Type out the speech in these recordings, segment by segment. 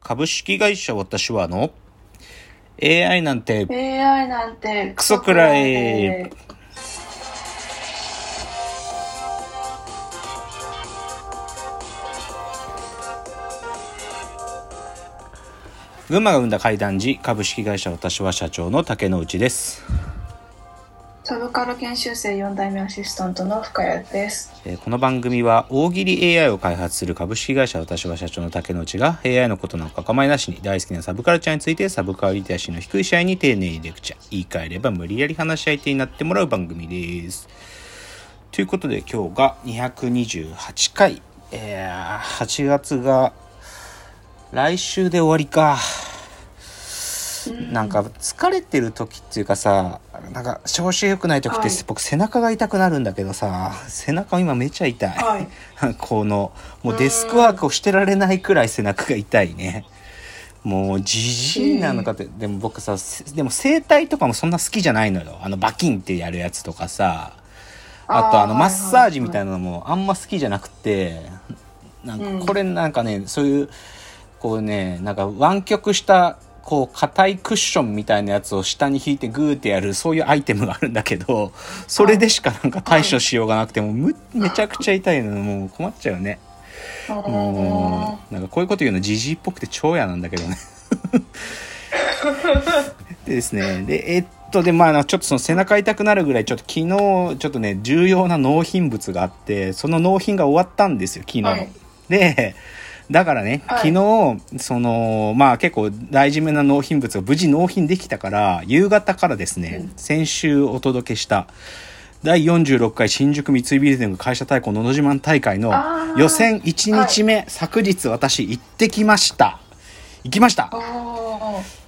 株式会社私はの AI なんて AI なんてクソくらい。群馬が生んだ怪談時株式会社私は社長の竹之内です、サブカル研修生4代目アシスタントの深谷です。えこの番組は大喜利 AI を開発する株式会社私は社長の竹之内が AI のことなんか構いなしに大好きなサブカルチャーについてサブカルリテラシーの低い社員に丁寧にレクチャー言い換えれば無理やり話し相手になってもらう番組です。ということで今日が228回、えー8月が来週で終わりか。なんか疲れてる時っていうかさなんか調子良くない時って、はい。僕背中が痛くなるんだけどさ背中今めちゃ痛い、はい。このもうデスクワークをしてられないくらい背中が痛いね。もうじじいなのかって、でも僕させでも整体とかもそんな好きじゃないのよ。あのバキンってやるやつとかさ。あとあのマッサージみたいなのもあんま好きじゃなくてなんかこれなんかねそういうこうねなんか湾曲したこう硬いクッションみたいなやつを下に引いてグーってやるそういうアイテムがあるんだけどそれでしかなんか対処しようがなくてもむめちゃくちゃ痛いのもう困っちゃうね。もうなんかこういうこと言うのじじいっぽくて超嫌なんだけどね。でですねでえっとでまあちょっとその背中痛くなるぐらいちょっと昨日ちょっとね重要な納品物があってその納品が終わったんですよ昨日、はい。でだからね、はい昨日そのまあ結構大事めな納品物が無事納品できたから夕方からですね、うん先週お届けした第46回新宿三井ビルディング会社対抗のど自慢大会の予選1日目、昨日私行ってきました行きました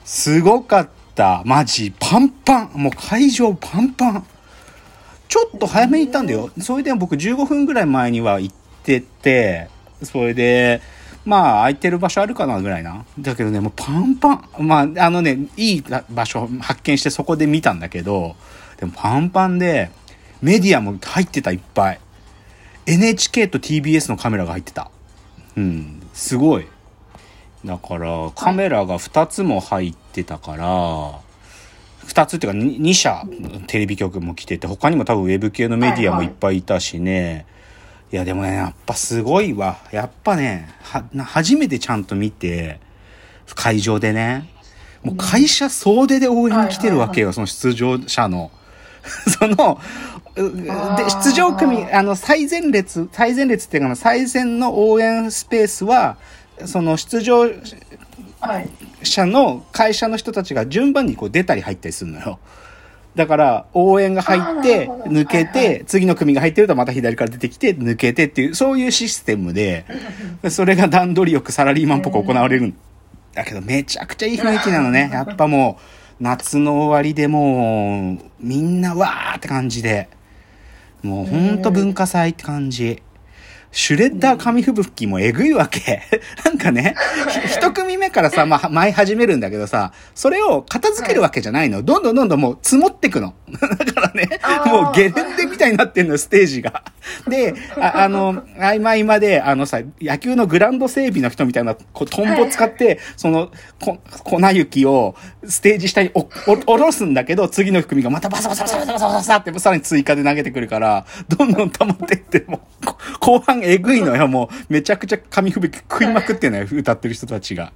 すごかった。マジ、パンパン。もう会場パンパン。ちょっと早めに行ったんだよ。それで僕15分ぐらい前には行ってて、それで、まあ空いてる場所あるかなぐらいな。だけどね、もうパンパン。まあ、あのね、いい場所発見してそこで見たんだけど、でもパンパンで、メディアも入ってたいっぱい。NHK と TBS のカメラが入ってた。うん、すごい。だからカメラが2つも入ってたから、2つっていうか 2, 社テレビ局も来てて他にも多分ウェブ系のメディアもいっぱいいたしね、いやでもねやっぱすごいわやっぱねはな初めてちゃんと見て会場でねもう会社総出で応援に来てるわけよ、その出場者の。その、うで出場組、あの、最前列、最前列っていうかな、最前の応援スペースは、その出場はい者の会社の人たちが順番にこう出たり入ったりするのよ。だから、応援が入って、抜けて、次の組が入ってるとまた左から出てきて、抜けてっていう、そういうシステムで、それが段取りよくサラリーマンっぽく行われるんだけど、めちゃくちゃいい雰囲気なのね。やっぱもう、夏の終わりでもう、みんなわーって感じで、もうほんと文化祭って感じ。シュレッダー紙吹雪もえぐいわけ。なんかね、ひ一組目からさ、まあ、舞い始めるんだけどさ、それを片付けるわけじゃないの。どんどんどんどんもう積もってくの。だからねもうゲレンデみたいになってんのよ、ステージが。で、ああの、合間合間で、あのさ、野球のグラウンド整備の人みたいな、こう、トンボ使って、その、こ粉雪をステージ下にお、お、下ろすんだけど、次の組がまたバサバサバサバサバサバサってさらに追加で投げてくるから、どんどん溜まってって、もう、こ後半えぐいのよ、もう、めちゃくちゃ紙吹雪食いまくってんのよ、歌ってる人たちが。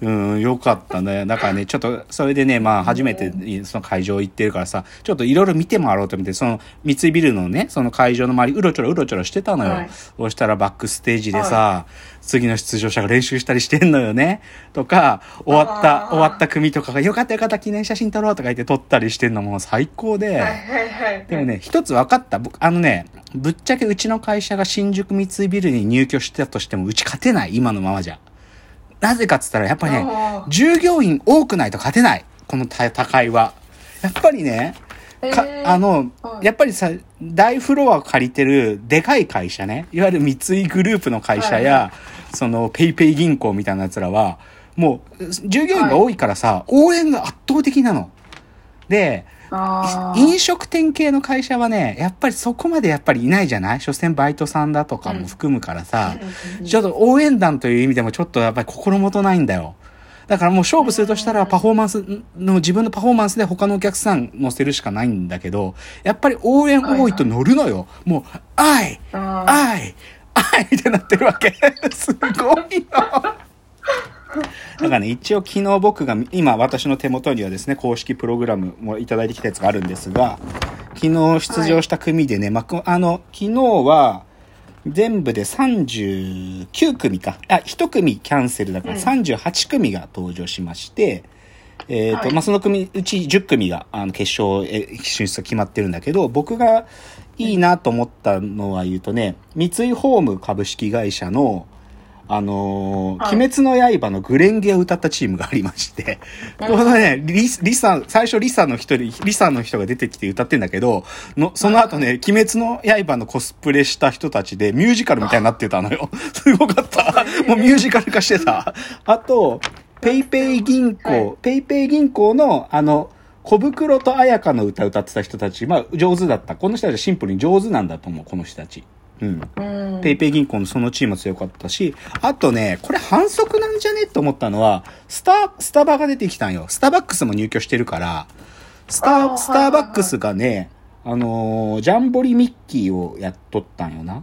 うん、よかったね。だからね、ちょっと、それでね、まあ、初めて、その会場行ってるからさ、ちょっといろいろ見て回ろうと思って、その、三井ビルのね、その会場の周り、うろちょろうろちょろしてたのよ。はいそしたらバックステージでさ、次の出場者が練習したりしてんのよね。とか、終わった、終わった組とかが、よかったよかった、記念写真撮ろうとか言って撮ったりしてんのもう最高で。はいはいはいでもね、一つ分かった。僕、あのね、ぶっちゃけうちの会社が新宿三井ビルに入居してたとしても、うち勝てない、今のままじゃ。なぜかっつったら、やっぱりね従業員多くないと勝てない。この戦いは。やっぱりね、あの、はい。やっぱりさ、大フロアを借りてるでかい会社ね、いわゆる三井グループの会社や、はいそのペイペイ銀行みたいな奴らは、もう、従業員が多いからさ、応援が圧倒的なの。で、飲食店系の会社はね、やっぱりそこまでやっぱりいないじゃない？所詮バイトさんだとかも含むからさ、うん。ちょっと応援団という意味でもちょっとやっぱり心もとないんだよ。だからもう勝負するとしたらパフォーマンスの自分のパフォーマンスで他のお客さん乗せるしかないんだけど、やっぱり応援多いと乗るのよ。もう、愛あー愛愛ってなってるわけ。すごいよ。だからね、一応昨日僕が、今私の手元にはですね、公式プログラムもいただいてきたやつがあるんですが、昨日出場した組でね、まあ、あの、昨日は、全部で39組か。あ、1組キャンセル。だからうん。38組が登場しまして、えっ、と、はい。まあ、その組、うち10組が、あの、決勝へ進出が決まってるんだけど、僕がいいなと思ったのは言うとね、三井ホーム株式会社の、あのーはい鬼滅の刃のグレンゲを歌ったチームがありまして、うんこのね、リリサ、最初リサの一人、リサの人が出てきて歌ってんだけど、の、その後ね、鬼滅の刃のコスプレした人たちでミュージカルみたいになってたのよ。すごかった。もうミュージカル化してた。あと、ペイペイ銀行、はい PayPay 銀行の、あの、コブクロと絢香の歌歌ってた人たち、まあ上手だった。この人たちはシンプルに上手なんだと思う、この人たち。うん。うん PayPay 銀行のそのチームも強かったし、あとね、これ反則なんじゃね？って思ったのは、スタ、スタバが出てきたんよ。スターバックスも入居してるから、スタスターバックスがね、あのージャンボリミッキーをやっとったんよな。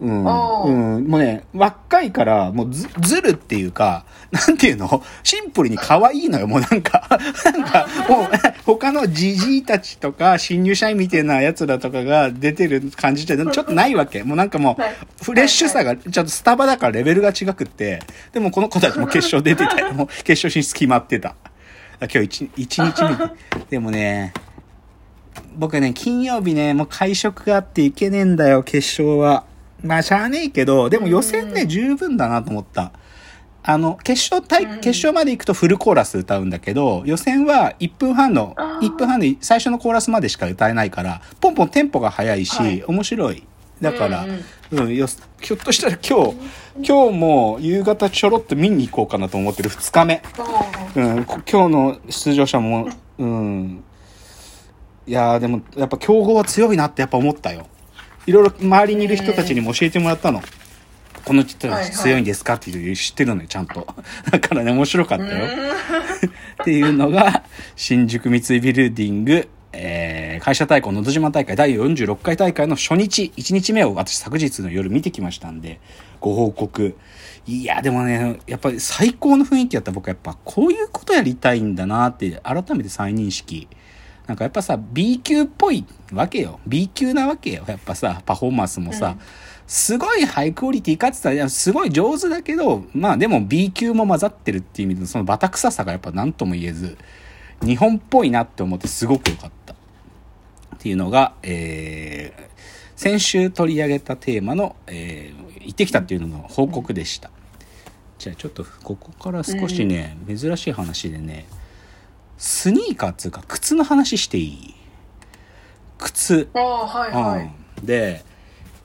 うん。うん。もうね、若いから、もうず、ずるっていうか、なんていうの？シンプルに可愛いのよ、もうなんか。なんか、もう、他のジジイたちとか、新入社員みたいな奴らとかが出てる感じじゃ、ちょっとないわけ。もうなんかもうはい、フレッシュさが、ちょっとスタバだからレベルが違くって、でもこの子たちも決勝出てて、もう決勝進出決まってた。今日一一日目で。でもね、僕ね、金曜日ね、もう会食があっていけねえんだよ、決勝は。まあ、しゃあねえけど、でも予選ね、十分だなと思った。あの、決勝決勝まで行くとフルコーラス歌うんだけど、予選は1分半の、あー1分半で最初のコーラスまでしか歌えないから、ポンポンテンポが速いし、はい面白い。だから、うんうん、よ、ひょっとしたら今日、今日も夕方ちょろっと見に行こうかなと思ってる2日目。うん、こ今日の出場者も、うん。いやーでも、やっぱ強豪は強いなってやっぱ思ったよ。いろいろ周りにいる人たちにも教えてもらったの。この人たち強いんですか？っていう知ってるのよ、ちゃんと。だからね、面白かったよ。っていうのが、新宿三井ビルディング、えー、会社対抗のど島大会第46回大会の初日、1日目を私昨日の夜見てきましたんで、ご報告。いや、でもね、やっぱり最高の雰囲気やったら僕はやっぱこういうことやりたいんだなって改めて再認識。なんかやっぱさ、B 級っぽいわけよ。B 級なわけよ。やっぱさ、パフォーマンスもさ、うんすごいハイクオリティかって言ったらすごい上手だけど、まあでも B 級も混ざってるっていう意味で、そのバタ臭さがやっぱ何とも言えず、日本っぽいなって思ってすごく良かった。っていうのが、えー、先週取り上げたテーマの、えー、行ってきたっていうのの報告でした。じゃあちょっとここから少しね、珍しい話でね、スニーカーっつうか靴の話していい？靴。ああはいはい、うん、で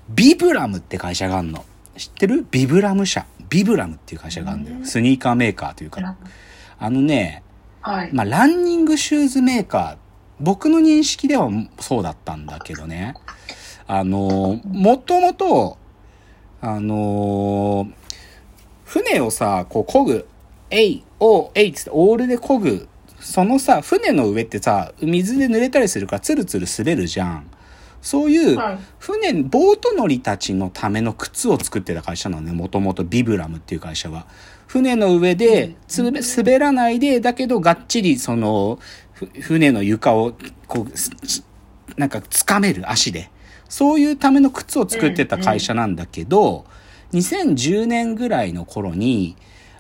ビブラムって会社があるの。知ってる？ビブラム社。ビブラムっていう会社があるんだよ、うん。スニーカーメーカーというかあのね、はい、まあ、ランニングシューズメーカー。僕の認識ではそうだったんだけどね。あのもともとあの船をさこう漕ぐ「えいおえい」っつってオールで漕ぐそのさ船の上ってさ水で濡れたりするからツルツル滑るじゃん。そういうはい。船ボート乗りたちのための靴を作ってた会社なのねもともとビブラムっていう会社は。船の上でつべ滑らないでだけどがっちりそのふ船の床をこうなんか掴める足で。そういうための靴を作ってた会社なんだけど、2010年ぐらいの頃に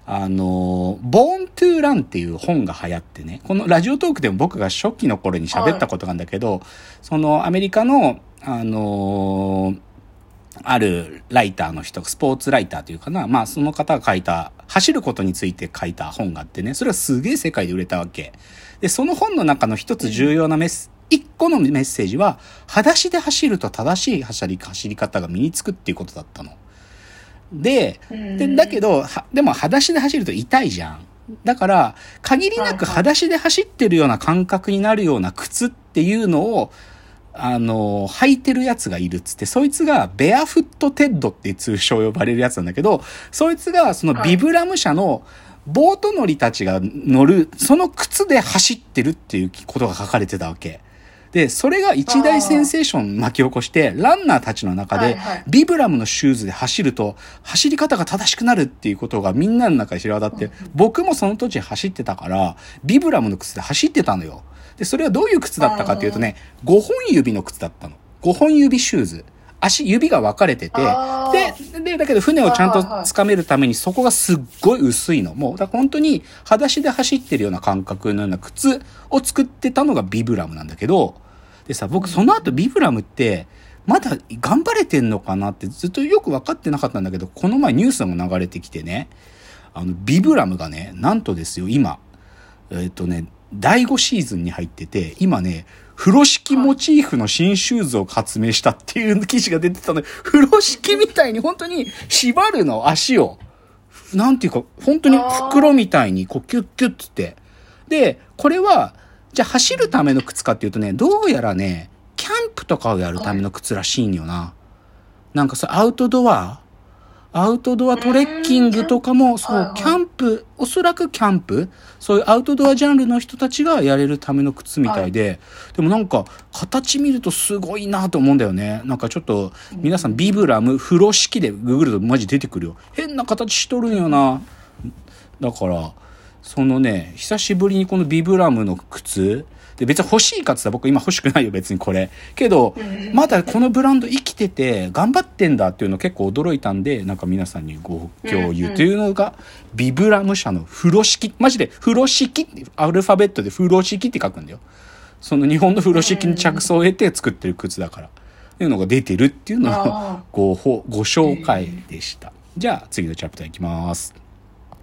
あの、ボーントゥーランっていう本が流行ってね、このラジオトークでも僕が初期の頃に喋ったことがあるんだけど、そのアメリカの、あのあるライターの人、スポーツライターというかな、まあその方が書いた、走ることについて書いた本があってね、それはすげえ世界で売れたわけ。で、その本の中の一つ重要なメス、一個のメッセージは、裸足で走ると正しい走り走り方が身につくっていうことだったの。で、で、だけど、はでも裸足で走ると痛いじゃん。だから、限りなく裸足で走ってるような感覚になるような靴っていうのを、あの、履いてるやつがいるっつって、そいつがベアフットテッドっていう通称呼ばれるやつなんだけど、そいつがそのビブラム社のボート乗りたちが乗る、その靴で走ってるっていうことが書かれてたわけ。で、それが一大センセーション巻き起こして、ランナーたちの中でビブラムのシューズで走ると、走り方が正しくなるっていうことがみんなの中で知れ渡って、僕もその時走ってたから、ビブラムの靴で走ってたのよ。で、それはどういう靴だったかっていうとね、5本指の靴だったの。5本指シューズ。足、指が分かれててあ、で、で、だけど船をちゃんと掴めるためにそこがすっごい薄いの。もう、だから本当に裸足で走ってるような感覚のような靴を作ってたのがビブラムなんだけど、でさ、僕その後ビブラムって、まだ頑張れてんのかなってずっとよく分かってなかったんだけど、この前ニュースも流れてきてね、あの、ビブラムがね、なんとですよ、今、えっ、とね、第5シーズンに入ってて、今ね、風呂敷モチーフの新シューズを発明したっていう記事が出てたので、風呂敷みたいに本当に縛るの、足を。なんていうか、本当に袋みたいにこうキュッキュッつって。で、これは、じゃあ走るための靴かっていうとね、どうやらね、キャンプとかをやるための靴らしいんよな。なんかさ、アウトドアアウトドアトレッキングとかも、そう、キャンプ、おそらくキャンプ、そういうアウトドアジャンルの人たちがやれるための靴みたいで、でもなんか、形見るとすごいなと思うんだよね。なんかちょっと、皆さんビブラム、風呂敷でググるとマジ出てくるよ。変な形しとるんよな。だから、そのね、久しぶりにこのビブラムの靴、で別に欲しいかって言ったら僕今欲しくないよ別にこれ。けど、まだこのブランド生きてて頑張ってんだっていうの結構驚いたんで、なんか皆さんにご共有というのが、ビブラム社の風呂敷。マジで風呂敷って、アルファベットで風呂敷って書くんだよ。その日本の風呂敷に着想を得て作ってる靴だから。っていうのが出てるっていうのをあごほご紹介でした。じゃあ次のチャプターいきます。